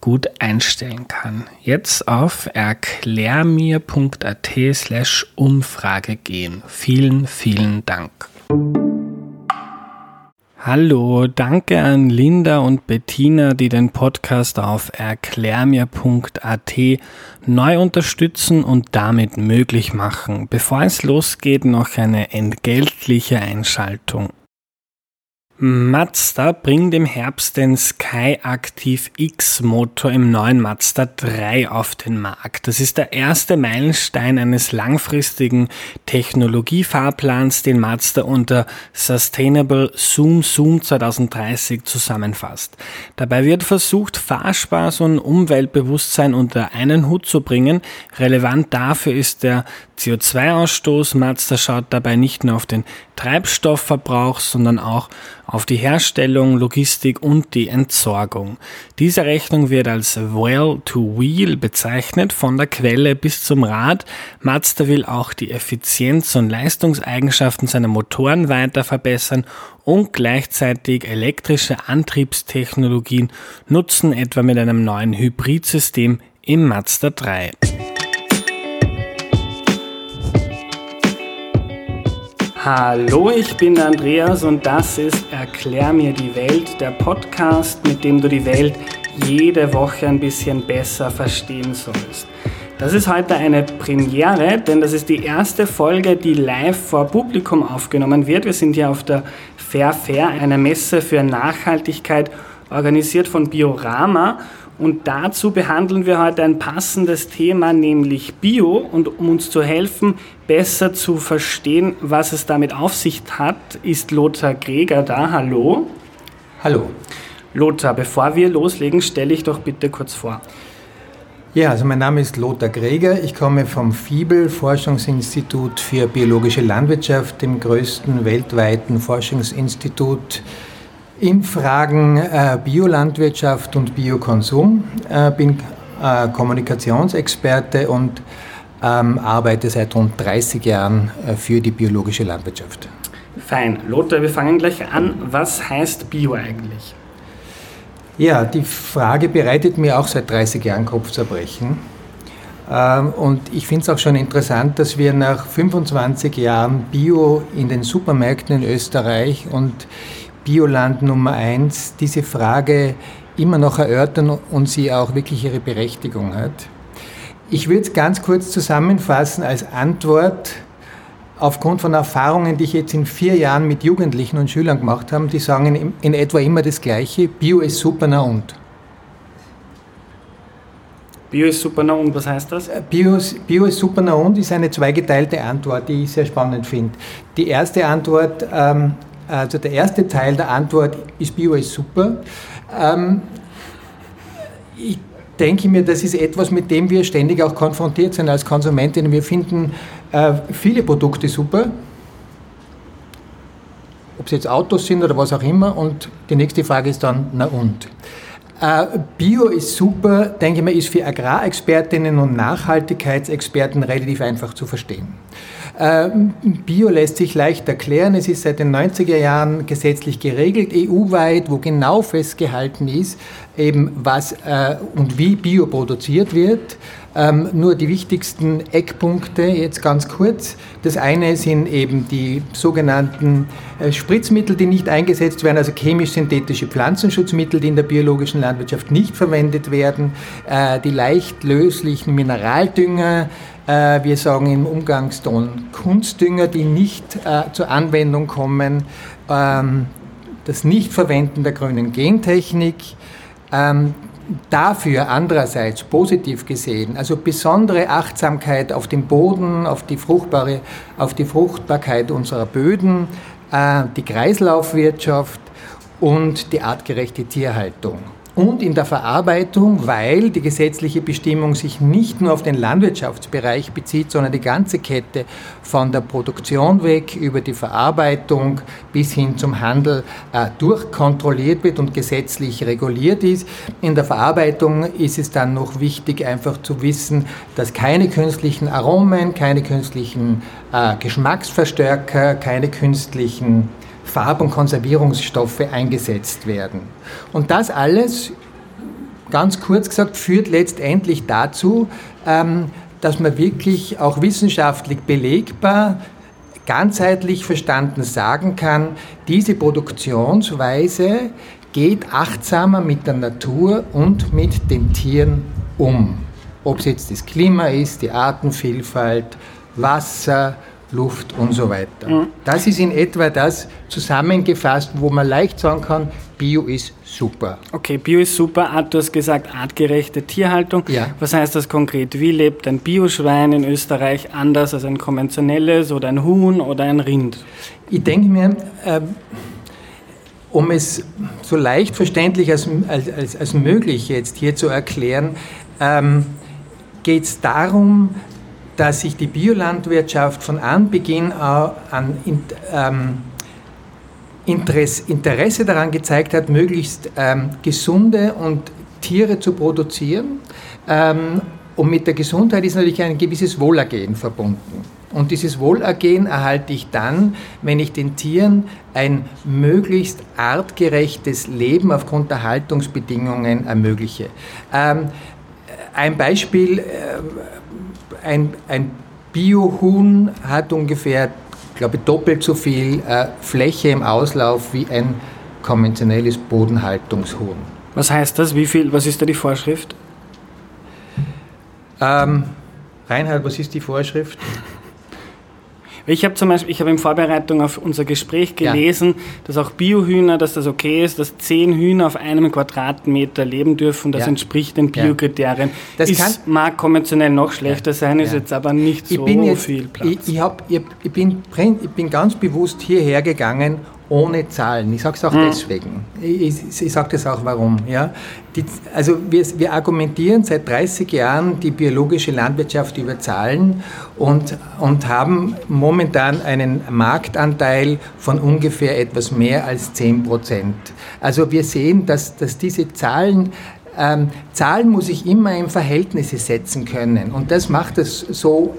gut einstellen kann. Jetzt auf erklärmir.at slash Umfrage gehen. Vielen, vielen Dank. Hallo, danke an Linda und Bettina, die den Podcast auf erklärmir.at neu unterstützen und damit möglich machen. Bevor es losgeht, noch eine entgeltliche Einschaltung. Mazda bringt im Herbst den Sky Active X Motor im neuen Mazda 3 auf den Markt. Das ist der erste Meilenstein eines langfristigen Technologiefahrplans, den Mazda unter Sustainable Zoom Zoom 2030 zusammenfasst. Dabei wird versucht, Fahrspaß und Umweltbewusstsein unter einen Hut zu bringen. Relevant dafür ist der CO2-Ausstoß. Mazda schaut dabei nicht nur auf den Treibstoffverbrauch, sondern auch auf die Herstellung, Logistik und die Entsorgung. Diese Rechnung wird als Well to Wheel bezeichnet, von der Quelle bis zum Rad. Mazda will auch die Effizienz und Leistungseigenschaften seiner Motoren weiter verbessern und gleichzeitig elektrische Antriebstechnologien nutzen, etwa mit einem neuen Hybridsystem im Mazda 3. Hallo, ich bin Andreas und das ist Erklär mir die Welt, der Podcast, mit dem du die Welt jede Woche ein bisschen besser verstehen sollst. Das ist heute eine Premiere, denn das ist die erste Folge, die live vor Publikum aufgenommen wird. Wir sind hier auf der Fair Fair, einer Messe für Nachhaltigkeit, organisiert von Biorama. Und dazu behandeln wir heute ein passendes Thema, nämlich Bio. Und um uns zu helfen, besser zu verstehen, was es damit auf sich hat, ist Lothar Greger da. Hallo. Hallo. Lothar, bevor wir loslegen, stelle ich doch bitte kurz vor. Ja, also mein Name ist Lothar Greger. Ich komme vom FIBEL, Forschungsinstitut für biologische Landwirtschaft, dem größten weltweiten Forschungsinstitut in Fragen äh, Biolandwirtschaft und Biokonsum. Äh, bin äh, Kommunikationsexperte und ähm, arbeite seit rund 30 Jahren äh, für die biologische Landwirtschaft. Fein. Lothar, wir fangen gleich an. Was heißt Bio eigentlich? Ja, die Frage bereitet mir auch seit 30 Jahren Kopfzerbrechen. Ähm, und ich finde es auch schon interessant, dass wir nach 25 Jahren Bio in den Supermärkten in Österreich und Bioland Nummer eins diese Frage immer noch erörtern und sie auch wirklich ihre Berechtigung hat. Ich würde es ganz kurz zusammenfassen als Antwort aufgrund von Erfahrungen, die ich jetzt in vier Jahren mit Jugendlichen und Schülern gemacht habe. Die sagen in, in etwa immer das Gleiche, Bio ist super, na und. Bio ist super, na und, was heißt das? Bio, Bio ist super, na und ist eine zweigeteilte Antwort, die ich sehr spannend finde. Die erste Antwort, ähm, also der erste Teil der Antwort ist Bio ist super. Ähm, ich denke mir, das ist etwas, mit dem wir ständig auch konfrontiert sind als Konsumentinnen. Wir finden äh, viele Produkte super, ob es jetzt Autos sind oder was auch immer. Und die nächste Frage ist dann, na und? Äh, Bio ist super, denke ich mal, ist für Agrarexpertinnen und Nachhaltigkeitsexperten relativ einfach zu verstehen. Ähm, Bio lässt sich leicht erklären. Es ist seit den 90er Jahren gesetzlich geregelt, EU-weit, wo genau festgehalten ist, eben was äh, und wie Bio produziert wird. Ähm, nur die wichtigsten Eckpunkte jetzt ganz kurz. Das eine sind eben die sogenannten äh, Spritzmittel, die nicht eingesetzt werden, also chemisch-synthetische Pflanzenschutzmittel, die in der biologischen Landwirtschaft nicht verwendet werden, äh, die leicht löslichen Mineraldünger, Äh, wir sagen im Umgangston Kunstdünger, die nicht äh, zur Anwendung kommen. Ähm, das Nichtverwenden der grünen Gentechnik. Ähm, dafür andererseits positiv gesehen, also besondere Achtsamkeit auf den Boden, auf die, fruchtbare, auf die Fruchtbarkeit unserer Böden, äh, die Kreislaufwirtschaft und die artgerechte Tierhaltung und in der Verarbeitung, weil die gesetzliche Bestimmung sich nicht nur auf den Landwirtschaftsbereich bezieht, sondern die ganze Kette von der Produktion weg über die Verarbeitung bis hin zum Handel äh, durchkontrolliert wird und gesetzlich reguliert ist. In der Verarbeitung ist es dann noch wichtig, einfach zu wissen, dass keine künstlichen Aromen, keine künstlichen äh, Geschmacksverstärker, keine künstlichen Farb- und Konservierungsstoffe eingesetzt werden. Und das alles, ganz kurz gesagt, führt letztendlich dazu, ähm, dass man wirklich auch wissenschaftlich belegbar, ganzheitlich verstanden sagen kann, diese Produktionsweise geht achtsamer mit der Natur und mit den Tieren um. Ob es jetzt das Klima ist, die Artenvielfalt, Wasser, Luft und so weiter. Mhm. Das ist in etwa das zusammengefasst, wo man leicht sagen kann, Bio ist super. Okay, Bio ist super. Du hast gesagt, artgerechte Tierhaltung. Ja. Was heißt das konkret? Wie lebt ein Bioschwein in Österreich anders als ein konventionelles oder ein Huhn oder ein Rind? Ich denke mir, äh, um es so leicht verständlich als, als, als möglich jetzt hier zu erklären, ähm, geht es darum, dass sich die Biolandwirtschaft von Anbeginn an ähm, Interesse daran gezeigt hat, möglichst ähm, gesunde und Tiere zu produzieren. Ähm, und mit der Gesundheit ist natürlich ein gewisses Wohlergehen verbunden. Und dieses Wohlergehen erhalte ich dann, wenn ich den Tieren ein möglichst artgerechtes Leben aufgrund der Haltungsbedingungen ermögliche. Ein Beispiel, äh, ein, ein Biohuhn hat ungefähr, glaube ich, doppelt so viel äh, Fläche im Auslauf wie ein konventionelles Bodenhaltungshuhn. Was heißt das? Wie viel? Was ist da die Vorschrift? Ähm, Reinhard, was ist die Vorschrift? Ich habe zum Beispiel, ich habe in Vorbereitung auf unser Gespräch gelesen, ja. dass auch Biohühner, dass das okay ist, dass zehn Hühner auf einem Quadratmeter leben dürfen. Das ja. entspricht den Biokriterien. Das ist, kann, mag konventionell noch schlechter sein, ist jetzt aber nicht so jetzt, viel Platz. Ich, ich, hab, ich, ich, bin, ich bin ganz bewusst hierher gegangen, ohne Zahlen. Ich sage es auch mhm. deswegen. Ich, ich sage das auch warum. Ja? Die, also wir, wir argumentieren seit 30 Jahren die biologische Landwirtschaft über Zahlen und, und haben momentan einen Marktanteil von ungefähr etwas mehr als 10 Prozent. Also wir sehen, dass, dass diese Zahlen ähm, Zahlen muss ich immer in Verhältnisse setzen können. Und das macht es so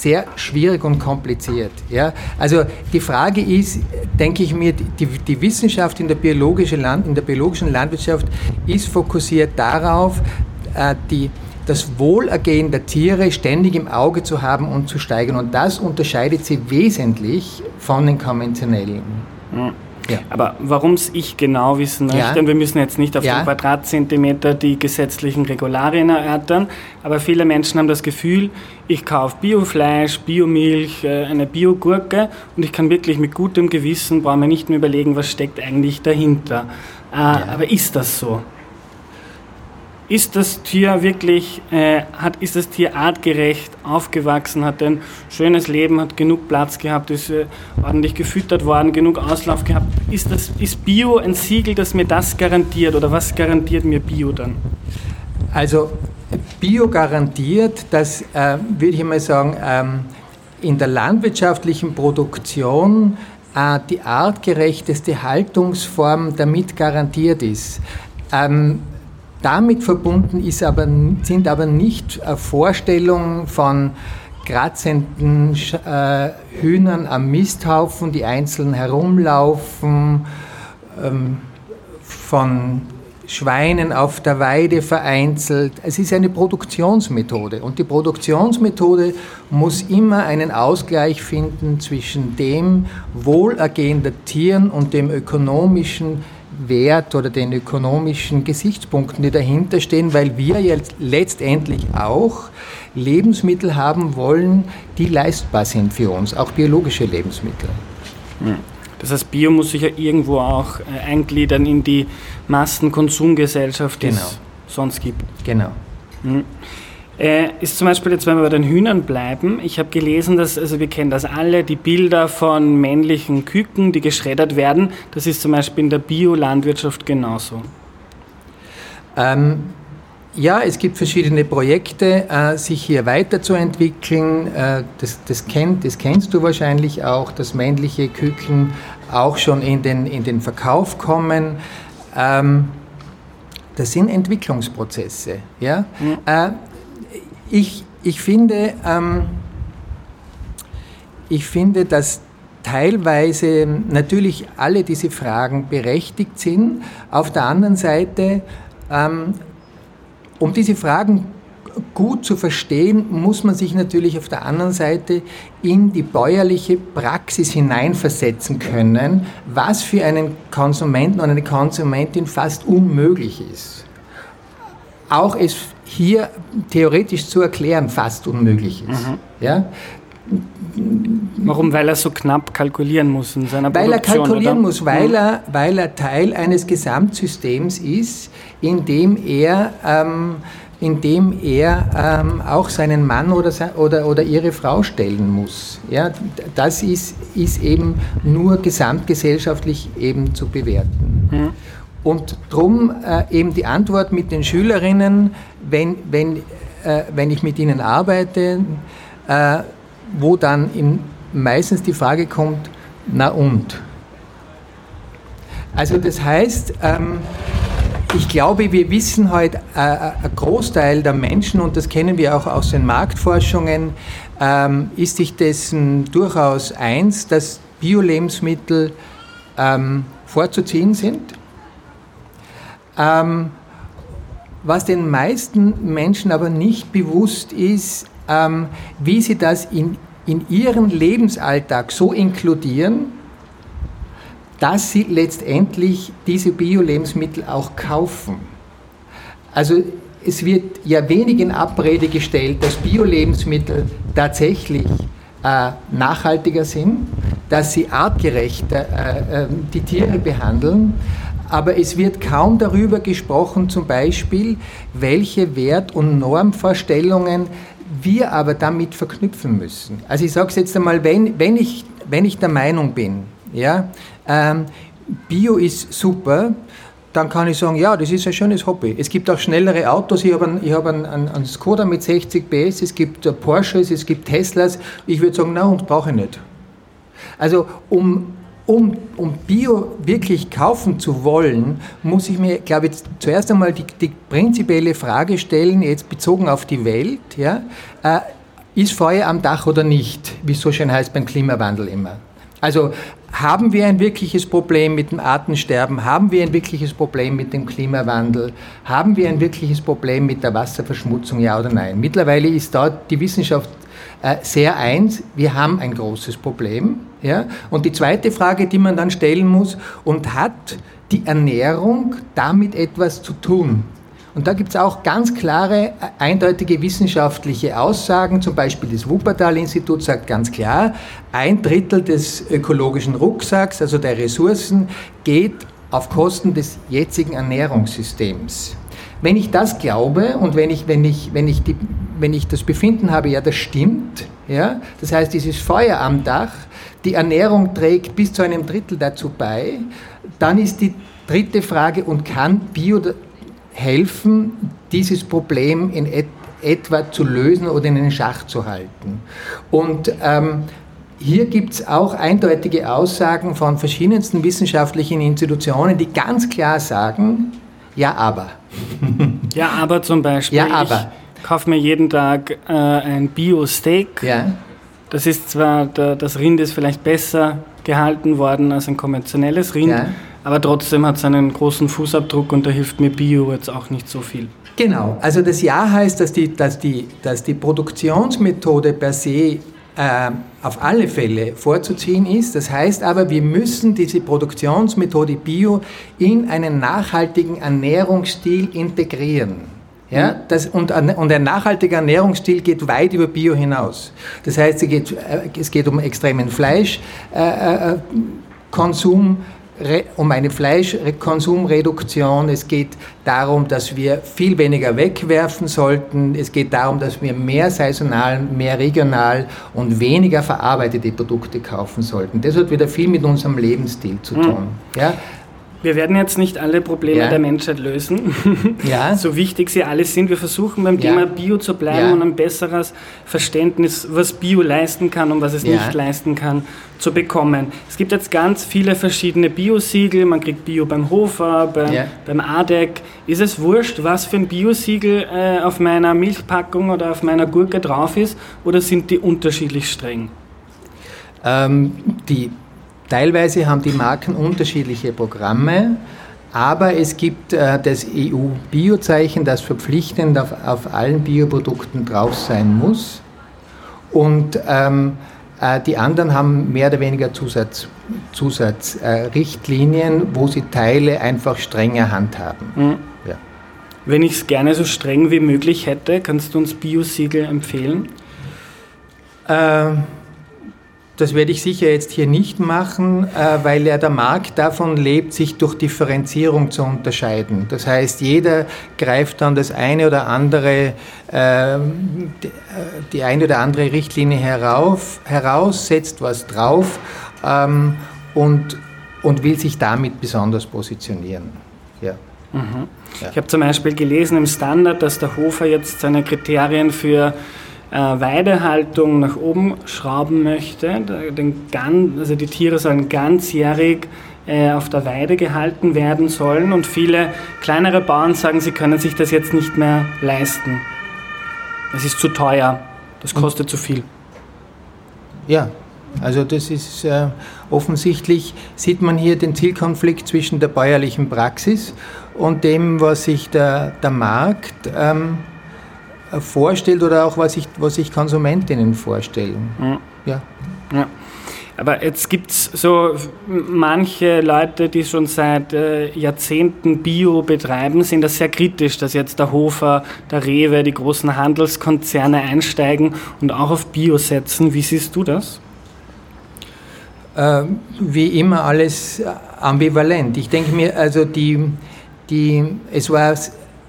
sehr schwierig und kompliziert. Ja? Also die Frage ist, denke ich mir, die, die Wissenschaft in der, biologischen Land, in der biologischen Landwirtschaft ist fokussiert darauf, äh, die, das Wohlergehen der Tiere ständig im Auge zu haben und zu steigern. Und das unterscheidet sie wesentlich von den konventionellen. Mhm. Ja. Aber warum es ich genau wissen möchte, ja. und wir müssen jetzt nicht auf ja. den Quadratzentimeter die gesetzlichen Regularien erörtern, aber viele Menschen haben das Gefühl, ich kaufe Biofleisch, Biomilch, äh, eine Biogurke und ich kann wirklich mit gutem Gewissen, brauche mir nicht mehr überlegen, was steckt eigentlich dahinter. Äh, aber ist das so? Ist das Tier wirklich, äh, hat, ist das Tier artgerecht aufgewachsen, hat ein schönes Leben, hat genug Platz gehabt, ist äh, ordentlich gefüttert worden, genug Auslauf gehabt. Ist, das, ist Bio ein Siegel, das mir das garantiert oder was garantiert mir Bio dann? Also Bio garantiert, dass, äh, würde ich mal sagen, ähm, in der landwirtschaftlichen Produktion äh, die artgerechteste Haltungsform damit garantiert ist. Ähm, damit verbunden ist aber, sind aber nicht äh, Vorstellungen von kratzenden äh, Hühnern am Misthaufen, die einzeln herumlaufen, ähm, von Schweinen auf der Weide vereinzelt. Es ist eine Produktionsmethode und die Produktionsmethode muss immer einen Ausgleich finden zwischen dem Wohlergehen der Tieren und dem ökonomischen Wert oder den ökonomischen Gesichtspunkten, die dahinter stehen, weil wir jetzt letztendlich auch Lebensmittel haben wollen, die leistbar sind für uns, auch biologische Lebensmittel. Das heißt, Bio muss sich ja irgendwo auch äh, eingliedern in die Massenkonsumgesellschaft, die genau. es sonst gibt. Genau. Hm. Äh, ist zum Beispiel jetzt, wenn wir bei den Hühnern bleiben, ich habe gelesen, dass, also wir kennen das alle, die Bilder von männlichen Küken, die geschreddert werden, das ist zum Beispiel in der Biolandwirtschaft genauso. Ähm, ja, es gibt verschiedene Projekte, äh, sich hier weiterzuentwickeln. Äh, das, das, kennt, das kennst du wahrscheinlich auch, dass männliche Küken auch schon in den, in den Verkauf kommen. Ähm, das sind Entwicklungsprozesse. Ja? Mhm. Ich, ich, finde, ähm, ich finde, dass teilweise natürlich alle diese Fragen berechtigt sind. Auf der anderen Seite, ähm, um diese Fragen gut zu verstehen, muss man sich natürlich auf der anderen Seite in die bäuerliche Praxis hineinversetzen können, was für einen Konsumenten oder eine Konsumentin fast unmöglich ist. Auch es hier theoretisch zu erklären fast unmöglich ist. Mhm. Ja? Warum? Weil er so knapp kalkulieren muss in seiner weil Produktion? Weil er kalkulieren oder? muss, weil, mhm. er, weil er Teil eines Gesamtsystems ist, in dem er, ähm, in dem er ähm, auch seinen Mann oder, oder, oder ihre Frau stellen muss. Ja, das ist, ist eben nur gesamtgesellschaftlich eben zu bewerten. Mhm. Und darum äh, eben die Antwort mit den Schülerinnen, wenn, wenn, äh, wenn ich mit ihnen arbeite, äh, wo dann in, meistens die Frage kommt, na und? Also das heißt, ähm, ich glaube, wir wissen heute, äh, ein Großteil der Menschen, und das kennen wir auch aus den Marktforschungen, ähm, ist sich dessen durchaus eins, dass Bio-Lebensmittel ähm, vorzuziehen sind ähm, was den meisten Menschen aber nicht bewusst ist, ähm, wie sie das in, in ihren Lebensalltag so inkludieren, dass sie letztendlich diese Bio-Lebensmittel auch kaufen. Also es wird ja wenig in Abrede gestellt, dass Bio-Lebensmittel tatsächlich äh, nachhaltiger sind, dass sie artgerechter äh, äh, die Tiere behandeln aber es wird kaum darüber gesprochen, zum Beispiel, welche Wert- und Normvorstellungen wir aber damit verknüpfen müssen. Also ich sage es jetzt einmal, wenn, wenn, ich, wenn ich der Meinung bin, ja, ähm, Bio ist super, dann kann ich sagen, ja, das ist ein schönes Hobby. Es gibt auch schnellere Autos. Ich habe einen, ich einen, einen, Skoda mit 60 PS, es gibt Porsches, es gibt Teslas. Ich würde sagen, na, und brauche ich nicht. Also um um, um Bio wirklich kaufen zu wollen, muss ich mir, glaube ich, zuerst einmal die, die prinzipielle Frage stellen, jetzt bezogen auf die Welt, ja, äh, ist Feuer am Dach oder nicht, wie es so schön heißt beim Klimawandel immer. Also haben wir ein wirkliches Problem mit dem Artensterben? Haben wir ein wirkliches Problem mit dem Klimawandel? Haben wir ein wirkliches Problem mit der Wasserverschmutzung, ja oder nein? Mittlerweile ist dort die Wissenschaft sehr eins, wir haben ein großes Problem. Ja? Und die zweite Frage, die man dann stellen muss, und hat die Ernährung damit etwas zu tun? Und da gibt es auch ganz klare, äh, eindeutige wissenschaftliche Aussagen. Zum Beispiel das Wuppertal-Institut sagt ganz klar, ein Drittel des ökologischen Rucksacks, also der Ressourcen, geht auf Kosten des jetzigen Ernährungssystems. Wenn ich das glaube und wenn ich, wenn ich, wenn ich, die, wenn ich das Befinden habe, ja, das stimmt, ja, das heißt, dieses Feuer am Dach, die Ernährung trägt bis zu einem Drittel dazu bei, dann ist die dritte Frage, und kann Bio helfen, dieses Problem in et etwa zu lösen oder in den Schach zu halten? Und ähm, hier gibt es auch eindeutige Aussagen von verschiedensten wissenschaftlichen Institutionen, die ganz klar sagen, ja, aber. Ja, aber zum Beispiel. Ja, aber. Ich kaufe mir jeden Tag äh, ein Bio-Steak. Ja. Das ist zwar, der, das Rind ist vielleicht besser gehalten worden als ein konventionelles Rind, ja. aber trotzdem hat es einen großen Fußabdruck und da hilft mir Bio jetzt auch nicht so viel. Genau, also das Ja heißt, dass die, dass die, dass die Produktionsmethode per se auf alle Fälle vorzuziehen ist. Das heißt aber, wir müssen diese Produktionsmethode Bio in einen nachhaltigen Ernährungsstil integrieren. Ja, mhm. das, und, und ein nachhaltiger Ernährungsstil geht weit über Bio hinaus. Das heißt, es geht, äh, es geht um extremen Fleischkonsum, um eine Fleischkonsumreduktion. Es geht darum, dass wir viel weniger wegwerfen sollten. Es geht darum, dass wir mehr saisonal, mehr regional und weniger verarbeitete Produkte kaufen sollten. Das hat wieder viel mit unserem Lebensstil zu tun. Mhm. Ja? Wir werden jetzt nicht alle Probleme ja. der Menschheit lösen, ja. so wichtig sie alle sind. Wir versuchen beim ja. Thema Bio zu bleiben und ein besseres Verständnis, was Bio leisten kann und was es nicht leisten kann, zu bekommen. Es gibt jetzt ganz viele verschiedene Bio-Siegel. Man kriegt Bio beim Hofer, beim, beim ADEC. Ist es wurscht, was für ein Bio-Siegel äh, auf meiner Milchpackung oder auf meiner Gurke drauf ist oder sind die unterschiedlich streng? Ähm, die Teilweise haben die Marken unterschiedliche Programme, aber es gibt äh, das EU-Bio-Zeichen, das verpflichtend auf, auf, allen Bioprodukten drauf sein muss. Und ähm, äh, die anderen haben mehr oder weniger Zusatzrichtlinien, Zusatz, äh, wo sie Teile einfach strenger handhaben. Mhm. Ja. Wenn ich es gerne so streng wie möglich hätte, kannst du uns Bio-Siegel empfehlen? Ähm, das werde ich sicher jetzt hier nicht machen, äh, weil ja der Markt davon lebt, sich durch Differenzierung zu unterscheiden. Das heißt, jeder greift dann das eine oder andere, ähm, die eine oder andere Richtlinie herauf, heraus, setzt was drauf ähm, und, und will sich damit besonders positionieren. Ja. Mhm. Ja. Ich habe zum Beispiel gelesen im Standard, dass der Hofer jetzt seine Kriterien für äh, Weidehaltung nach oben schrauben möchte. Den, also die Tiere sollen ganzjährig äh, auf der Weide gehalten werden sollen und viele kleinere Bauern sagen, sie können sich das jetzt nicht mehr leisten. Es ist zu teuer, das kostet zu viel. Ja, also das ist äh, offensichtlich, sieht man hier den Zielkonflikt zwischen der bäuerlichen Praxis und dem, was sich der, der Markt ähm, vorstellt oder auch was sich was ich Konsumentinnen vorstellen. Mhm. Ja. ja. Aber jetzt gibt es so manche Leute, die schon seit äh, Jahrzehnten Bio betreiben, sind das sehr kritisch, dass jetzt der Hofer, der Rewe, die großen Handelskonzerne einsteigen und auch auf Bio setzen. Wie siehst du das? Äh, wie immer alles ambivalent. Ich denke mir, also die, die, es war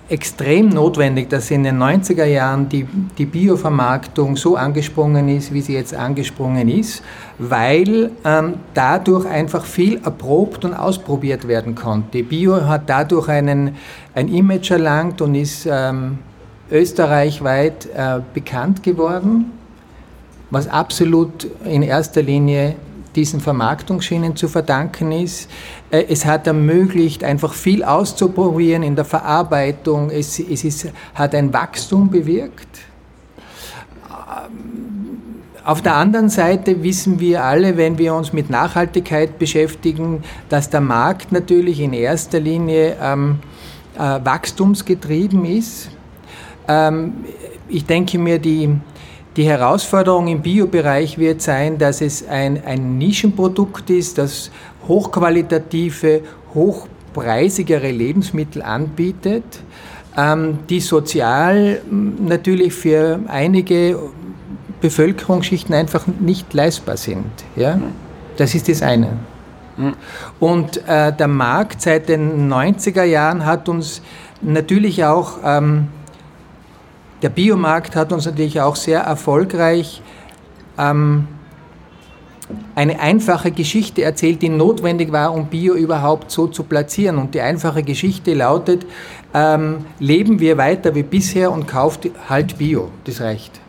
extrem notwendig, dass in den 90er Jahren die, die Biovermarktung so angesprungen ist, wie sie jetzt angesprungen ist, weil ähm, dadurch einfach viel erprobt und ausprobiert werden konnte. Bio hat dadurch einen, ein Image erlangt und ist ähm, österreichweit äh, bekannt geworden, was absolut in erster Linie diesen Vermarktungsschienen zu verdanken ist. Äh, es hat ermöglicht, einfach viel auszuprobieren in der Verarbeitung. Es, es ist, hat ein Wachstum bewirkt. Ähm, auf der anderen Seite wissen wir alle, wenn wir uns mit Nachhaltigkeit beschäftigen, dass der Markt natürlich in erster Linie ähm, äh, wachstumsgetrieben ist. Ähm, ich denke mir, die, die Herausforderung im Biobereich wird sein, dass es ein, ein Nischenprodukt ist, das hochqualitative, hochpreisigere Lebensmittel anbietet, ähm, die sozial natürlich für einige Bevölkerungsschichten einfach nicht leistbar sind. Ja? Das ist das eine. Und äh, der Markt seit den 90er Jahren hat uns natürlich auch ähm, der Biomarkt hat uns natürlich auch sehr erfolgreich ähm, eine einfache Geschichte erzählt, die notwendig war, um Bio überhaupt so zu platzieren. Und die einfache Geschichte lautet, ähm, leben wir weiter wie bisher und kauft halt Bio. Das reicht.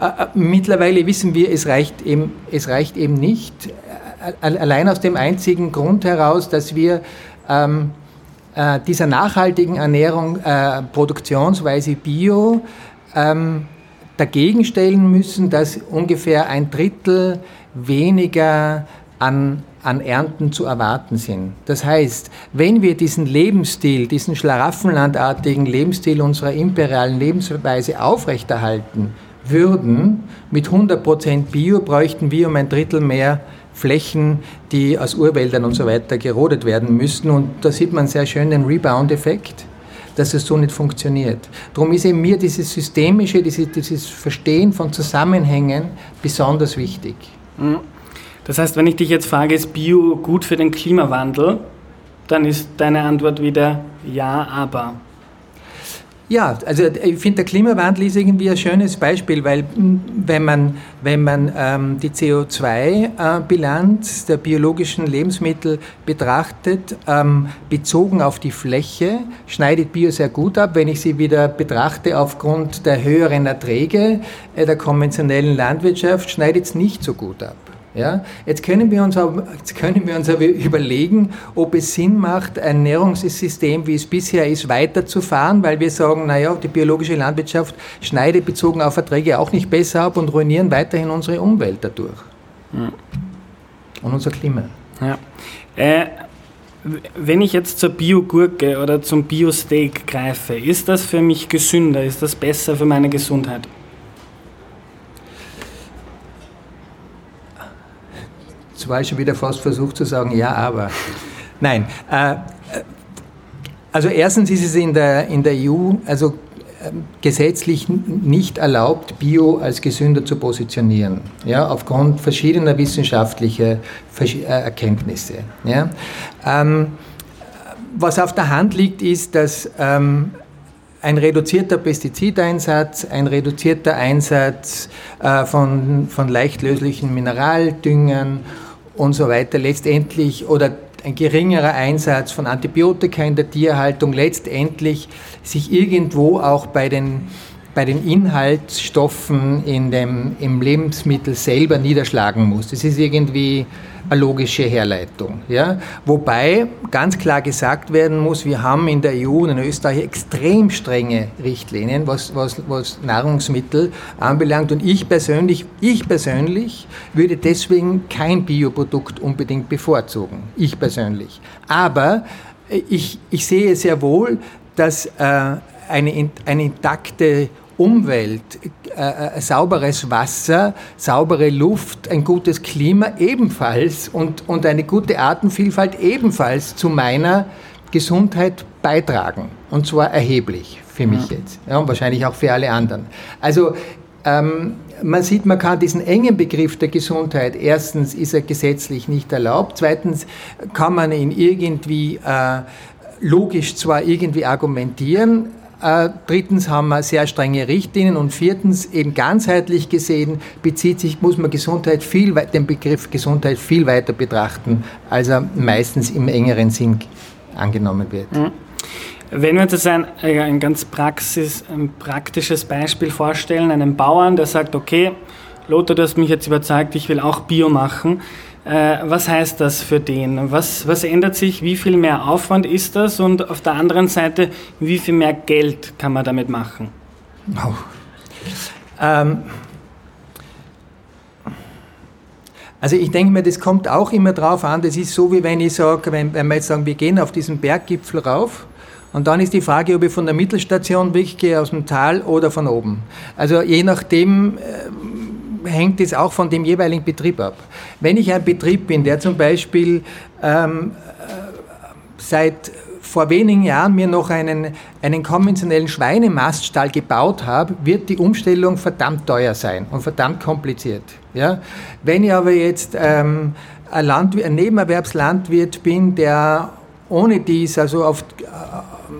Äh, äh mittlerweile wissen wir, es reicht eben, es reicht eben nicht. Äh, allein aus dem einzigen Grund heraus, dass wir ähm, äh, dieser nachhaltigen Ernährung, äh, Produktionsweise Bio, ähm, dagegen stellen müssen, dass ungefähr ein Drittel weniger an, an Ernten zu erwarten sind. Das heißt, wenn wir diesen Lebensstil, diesen schlaraffenlandartigen Lebensstil unserer imperialen Lebensweise aufrechterhalten würden, mit 100% Bio bräuchten wir um ein Drittel mehr Flächen, die aus Urwäldern und so weiter gerodet werden müssten. Und da sieht man sehr schön den Rebound-Effekt. dass es so nicht funktioniert. Darum ist eben mir dieses systemische, dieses, dieses Verstehen von Zusammenhängen besonders wichtig. Mhm. Das heißt, wenn ich dich jetzt frage, ist Bio gut für den Klimawandel, dann ist deine Antwort wieder ja, aber. Ja, also ich finde, der Klimawandel ist irgendwie ein schönes Beispiel, weil hm, wenn man, wenn man ähm, die CO2-Bilanz äh, der biologischen Lebensmittel betrachtet, ähm, bezogen auf die Fläche, schneidet Bio sehr gut ab. Wenn ich sie wieder betrachte aufgrund der höheren Erträge äh, der konventionellen Landwirtschaft, schneidet es nicht so gut ab. Ja? Jetzt, können wir uns aber, jetzt können wir uns aber überlegen, ob es Sinn macht, ein Ernährungssystem, wie es bisher ist, weiterzufahren, weil wir sagen, naja, die biologische Landwirtschaft schneidet bezogen auf Erträge auch nicht besser ab und ruinieren weiterhin unsere Umwelt dadurch. Ja. Und unser Klima. Ja. Äh, wenn ich jetzt zur Biogurke oder zum Biosteak greife, ist das für mich gesünder? Ist das besser für meine Gesundheit? Jetzt war ich schon wieder fast versucht zu sagen, ja, aber. Nein. Äh, also erstens ist es in der, in der EU also äh, gesetzlich nicht erlaubt, Bio als gesünder zu positionieren, ja, aufgrund verschiedener wissenschaftlicher äh, Erkenntnisse. Ja. Ähm, was auf der Hand liegt, ist, dass ähm, ein reduzierter Pestizideinsatz, ein reduzierter Einsatz äh, von, von leicht löslichen Mineraldüngern und so weiter. Letztendlich oder ein geringerer Einsatz von Antibiotika in der Tierhaltung letztendlich sich irgendwo auch bei den bei den Inhaltsstoffen in dem, im Lebensmittel selber niederschlagen muss. Das ist irgendwie eine logische Herleitung. Ja? Wobei ganz klar gesagt werden muss, wir haben in der EU und in Österreich extrem strenge Richtlinien, was, was, was Nahrungsmittel anbelangt. Und ich persönlich, ich persönlich würde deswegen kein Bioprodukt unbedingt bevorzugen. Ich persönlich. Aber ich, ich sehe sehr wohl, dass äh, eine, eine intakte Umwelt, äh, äh, sauberes Wasser, saubere Luft, ein gutes Klima ebenfalls und, und eine gute Artenvielfalt ebenfalls zu meiner Gesundheit beitragen. Und zwar erheblich für mich ja. jetzt ja, und wahrscheinlich auch für alle anderen. Also ähm, man sieht, man kann diesen engen Begriff der Gesundheit, erstens ist er gesetzlich nicht erlaubt, zweitens kann man ihn irgendwie äh, logisch zwar irgendwie argumentieren, drittens haben wir sehr strenge Richtlinien und viertens eben ganzheitlich gesehen bezieht sich, muss man Gesundheit viel, den Begriff Gesundheit viel weiter betrachten, als er meistens im engeren Sinn angenommen wird. Mhm. Wenn wir uns ein, ein ganz praxis, ein praktisches Beispiel vorstellen, einen Bauern, der sagt, okay, Lothar, du hast mich jetzt überzeugt, ich will auch Bio machen. Äh, was heißt das für den? Was, was ändert sich? Wie viel mehr Aufwand ist das? Und auf der anderen Seite, wie viel mehr Geld kann man damit machen? Oh. Ähm, also ich denke mir, das kommt auch immer drauf an. Das ist so, wie wenn ich sage, wenn, wenn wir jetzt sagen, wir gehen auf diesen Berggipfel rauf. Und dann ist die Frage, ob ich von der Mittelstation weggehe, aus dem Tal oder von oben. Also je nachdem, äh, hängt es auch von dem jeweiligen Betrieb ab. Wenn ich ein Betrieb bin, der zum Beispiel ähm, äh, seit vor wenigen Jahren mir noch einen, einen konventionellen Schweinemaststall gebaut habe, wird die Umstellung verdammt teuer sein und verdammt kompliziert. Ja? Wenn ich aber jetzt ähm, ein, Landwirt, ein Nebenerwerbslandwirt bin, der ohne dies, also auf,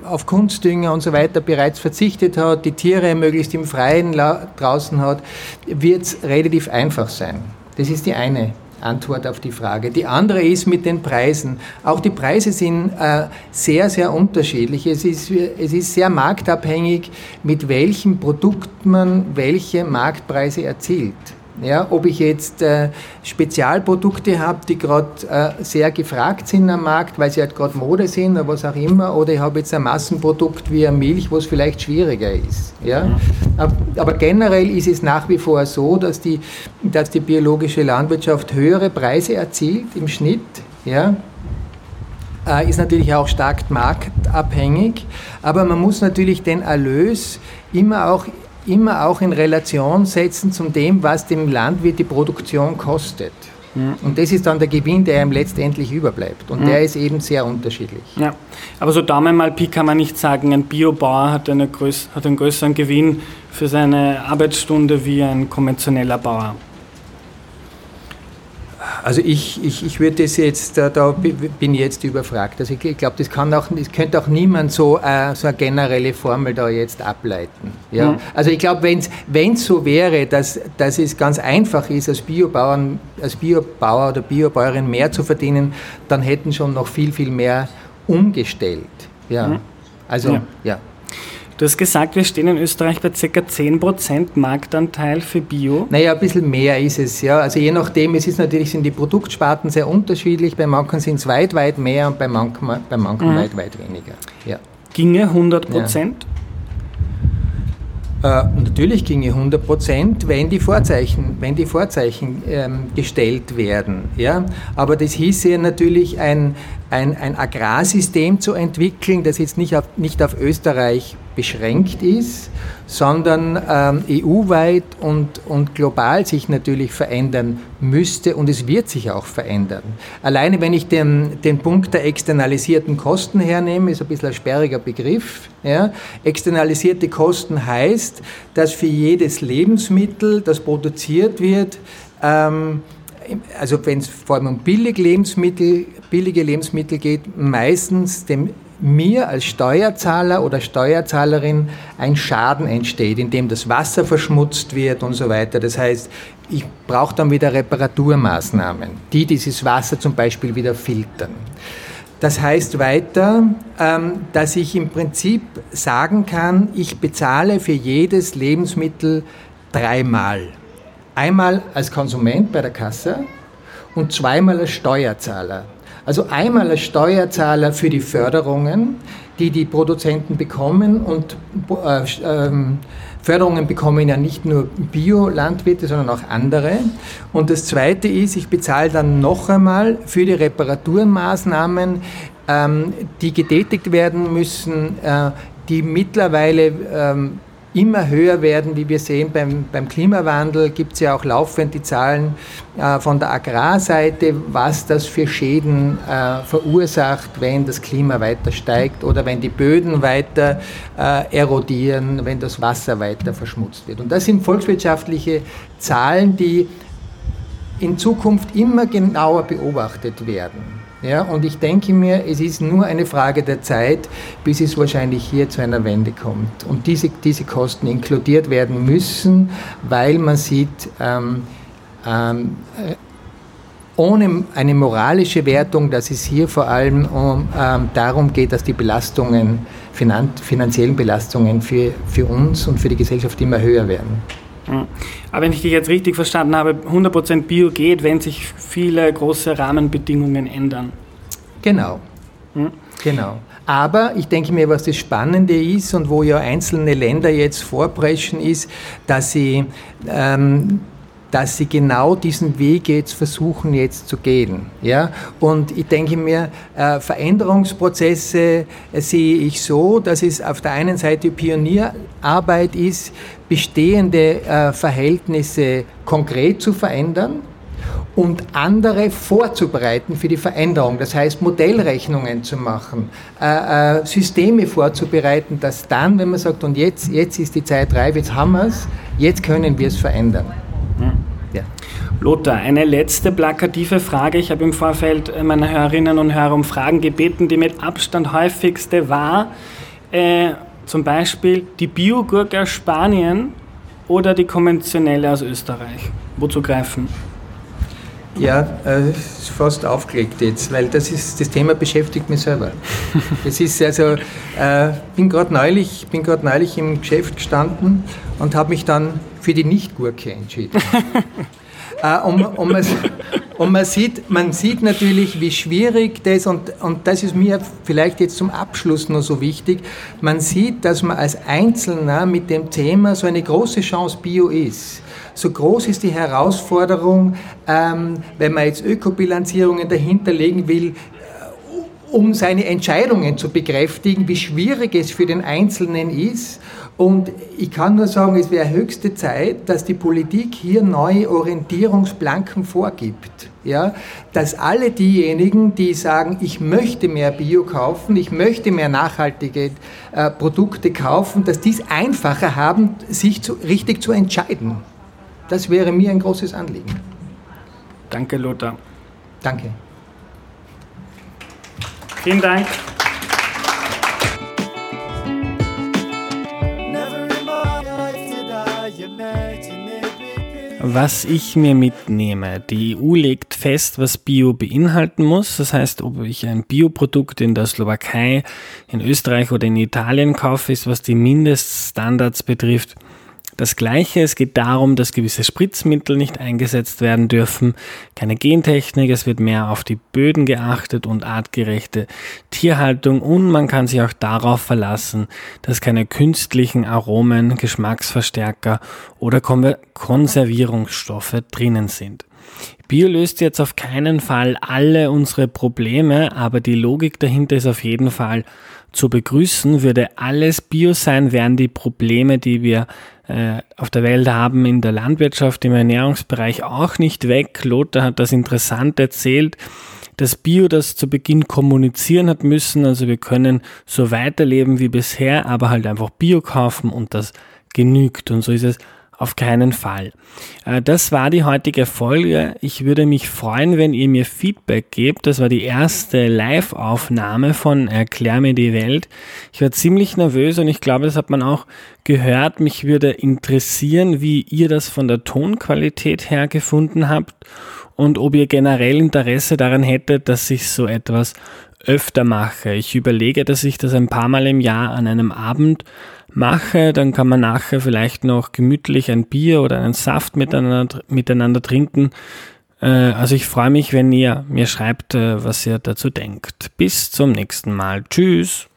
auf Kunstdünger und so weiter bereits verzichtet hat, die Tiere möglichst im Freien draußen hat, wird es relativ einfach sein. Das ist die eine Antwort auf die Frage. Die andere ist mit den Preisen. Auch die Preise sind äh, sehr, sehr unterschiedlich. Es ist, es ist sehr marktabhängig, mit welchem Produkt man welche Marktpreise erzielt. Ja, ob ich jetzt äh, Spezialprodukte habe, die gerade äh, sehr gefragt sind am Markt, weil sie halt gerade Mode sind oder was auch immer, oder ich habe jetzt ein Massenprodukt wie eine Milch, wo es vielleicht schwieriger ist. Ja? Mhm. Aber generell ist es nach wie vor so, dass die, dass die biologische Landwirtschaft höhere Preise erzielt im Schnitt. Ja? Äh, ist natürlich auch stark marktabhängig, aber man muss natürlich den Erlös immer auch immer auch in Relation setzen zu dem, was dem Landwirt die Produktion kostet. Mhm. Und das ist dann der Gewinn, der ihm letztendlich überbleibt. Und mhm. der ist eben sehr unterschiedlich. Ja, aber so Daumen mal Pi kann man nicht sagen, ein Biobauer hat, eine größ hat einen größeren Gewinn für seine Arbeitsstunde wie ein konventioneller Bauer. Also ich, ich, ich würde das jetzt, da, da bin ich jetzt überfragt. Also ich, ich glaube, das kann auch, das könnte auch niemand so, äh, so eine generelle Formel da jetzt ableiten. Ja? Mhm. Also ich glaube, wenn es so wäre, dass, dass es ganz einfach ist, als Biobauern, als Biobauer oder Biobäuerin mehr zu verdienen, dann hätten schon noch viel, viel mehr umgestellt. Ja. Mhm. Also ja. ja. Du hast gesagt, wir stehen in Österreich bei ca. 10% Marktanteil für Bio. Naja, ein bisschen mehr ist es, ja. Also je nachdem, es ist natürlich, sind die Produktsparten sehr unterschiedlich. Bei manchen sind es weit, weit mehr und bei manchen, bei manchen mhm. weit, weit weniger. Ja. Ginge 100%? Ja. Äh, natürlich ginge 100 Prozent, wenn die Vorzeichen, wenn die Vorzeichen ähm, gestellt werden. Ja? Aber das hieße natürlich ein, ein, ein Agrarsystem zu entwickeln, das jetzt nicht auf, nicht auf Österreich beschränkt ist, sondern ähm, EU-weit und, und global sich natürlich verändern müsste und es wird sich auch verändern. Alleine wenn ich den, den Punkt der externalisierten Kosten hernehme, ist ein bisschen ein sperriger Begriff. Ja. Externalisierte Kosten heißt, dass für jedes Lebensmittel, das produziert wird, ähm, also wenn es vor allem um billige Lebensmittel, billige Lebensmittel geht, meistens dem mir als Steuerzahler oder Steuerzahlerin ein Schaden entsteht, indem das Wasser verschmutzt wird und so weiter. Das heißt, ich brauche dann wieder Reparaturmaßnahmen, die dieses Wasser zum Beispiel wieder filtern. Das heißt weiter, ähm, dass ich im Prinzip sagen kann, ich bezahle für jedes Lebensmittel dreimal. Einmal als Konsument bei der Kasse und zweimal als Steuerzahler. Also einmal als Steuerzahler für die Förderungen, die die Produzenten bekommen und äh, ähm, Förderungen bekommen ja nicht nur Bio-Landwirte, sondern auch andere. Und das Zweite ist, ich bezahle dann noch einmal für die Reparaturmaßnahmen, ähm, die getätigt werden müssen, äh, die mittlerweile ähm, immer höher werden, wie wir sehen beim, beim Klimawandel, gibt es ja auch laufend die Zahlen äh, von der Agrarseite, was das für Schäden äh, verursacht, wenn das Klima weiter steigt oder wenn die Böden weiter äh, erodieren, wenn das Wasser weiter verschmutzt wird. Und das sind volkswirtschaftliche Zahlen, die in Zukunft immer genauer beobachtet werden. Ja, und ich denke mir, es ist nur eine Frage der Zeit, bis es wahrscheinlich hier zu einer Wende kommt. Und diese, diese Kosten inkludiert werden müssen, weil man sieht, ähm, ähm, äh, ohne eine moralische Wertung, dass es hier vor allem um, ähm, darum geht, dass die Belastungen, finanziellen Belastungen für, für uns und für die Gesellschaft immer höher werden. Aber wenn ich dich jetzt richtig verstanden habe, 100% Bio geht, wenn sich viele große Rahmenbedingungen ändern. Genau. Hm? Genau. Aber ich denke mir, was das Spannende ist und wo ja einzelne Länder jetzt vorpreschen, ist, dass sie ähm, dass sie genau diesen Weg jetzt versuchen jetzt zu gehen. Ja? Und ich denke mir, äh, Veränderungsprozesse äh, sehe ich so, dass es auf der einen Seite Pionierarbeit ist, bestehende äh, Verhältnisse konkret zu verändern und andere vorzubereiten für die Veränderung. Das heißt, Modellrechnungen zu machen, äh, äh, Systeme vorzubereiten, dass dann, wenn man sagt, und jetzt, jetzt ist die Zeit reif, jetzt haben wir es, jetzt können wir es verändern. Lothar, eine letzte plakative Frage. Ich habe im Vorfeld meiner Hörerinnen und Hörer um Fragen gebeten. Die mit Abstand häufigste war äh, zum Beispiel die Biogurke aus Spanien oder die konventionelle aus Österreich. Wozu greifen? Ja, äh, ist fast aufgelegt jetzt, weil das ist das Thema beschäftigt mich selber. Es ist also, äh, bin gerade neulich, bin gerade neulich im Geschäft gestanden und habe mich dann für die Nichtgurke entschieden. äh, und, und, man, und man, sieht, man sieht natürlich, wie schwierig das, und, und das ist mir vielleicht jetzt zum Abschluss noch so wichtig, man sieht, dass man als Einzelner mit dem Thema so eine große Chance Bio ist. So groß ist die Herausforderung, ähm, wenn man jetzt Ökobilanzierungen dahinter legen will, um seine Entscheidungen zu bekräftigen, wie schwierig es für den Einzelnen ist. Und ich kann nur sagen, es wäre höchste Zeit, dass die Politik hier neue Orientierungsplanken vorgibt. Ja, dass alle diejenigen, die sagen, ich möchte mehr Bio kaufen, ich möchte mehr nachhaltige äh, Produkte kaufen, dass dies einfacher haben, sich zu, richtig zu entscheiden. Das wäre mir ein großes Anliegen. Danke, Lothar. Danke. Vielen Dank. Was ich mir mitnehme, die EU legt fest, was Bio beinhalten muss. Das heißt, ob ich ein Bioprodukt in der Slowakei, in Österreich oder in Italien kaufe, ist, was die Mindeststandards betrifft, das Gleiche, es geht darum, dass gewisse Spritzmittel nicht eingesetzt werden dürfen, keine Gentechnik, es wird mehr auf die Böden geachtet und artgerechte Tierhaltung und man kann sich auch darauf verlassen, dass keine künstlichen Aromen, Geschmacksverstärker oder Konservierungsstoffe drinnen sind. Bio löst jetzt auf keinen Fall alle unsere Probleme, aber die Logik dahinter ist auf jeden Fall zu begrüßen. Würde alles Bio sein, wären die Probleme, die wir äh, auf der Welt haben, in der Landwirtschaft, im Ernährungsbereich auch nicht weg. Lothar hat das interessant erzählt. Das Bio, das zu Beginn kommunizieren hat müssen, also wir können so weiterleben wie bisher, aber halt einfach Bio kaufen und das genügt. Und so ist es auf keinen Fall. Äh, das war die heutige Folge. Ich würde mich freuen, wenn ihr mir Feedback gebt. Das war die erste Live-Aufnahme von Erklär mir die Welt. Ich war ziemlich nervös und ich glaube, das hat man auch gehört. Mich würde interessieren, wie ihr das von der Tonqualität her gefunden habt und ob ihr generell Interesse daran hättet, dass ich so etwas öfter mache. Ich überlege, dass ich das ein paar Mal im Jahr an einem Abend mache, dann kann man nachher vielleicht noch gemütlich ein Bier oder einen Saft miteinander, miteinander trinken. Äh, also ich freue mich, wenn ihr mir schreibt, äh, was ihr dazu denkt. Bis zum nächsten Mal. Tschüss.